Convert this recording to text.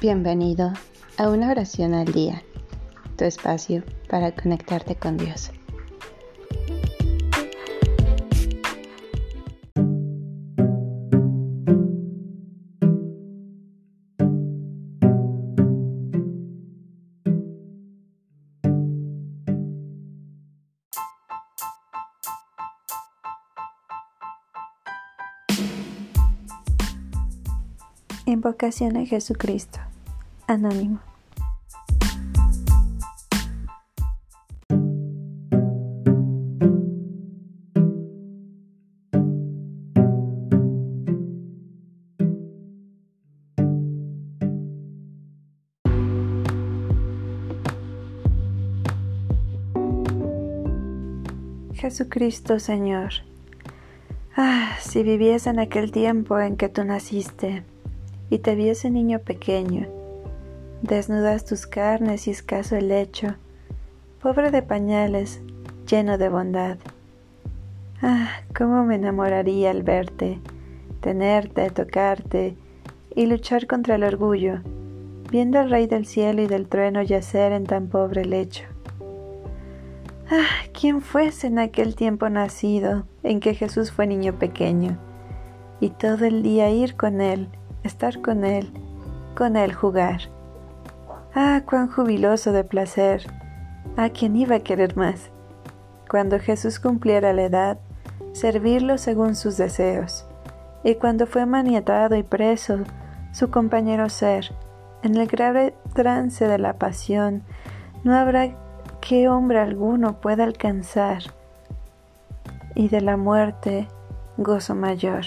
Bienvenido a una oración al día, tu espacio para conectarte con Dios. Invocación a Jesucristo. Anónimo. Jesucristo Señor. Ah, si viviese en aquel tiempo en que tú naciste y te viese niño pequeño, desnudas tus carnes y escaso el lecho, pobre de pañales, lleno de bondad. Ah, cómo me enamoraría al verte, tenerte, tocarte y luchar contra el orgullo, viendo al Rey del cielo y del trueno yacer en tan pobre lecho. Ah, quién fuese en aquel tiempo nacido en que Jesús fue niño pequeño, y todo el día ir con Él, estar con Él, con Él jugar. Ah, cuán jubiloso de placer. ¿A quién iba a querer más? Cuando Jesús cumpliera la edad, servirlo según sus deseos. Y cuando fue maniatado y preso, su compañero ser, en el grave trance de la pasión, no habrá que hombre alguno pueda alcanzar, y de la muerte gozo mayor.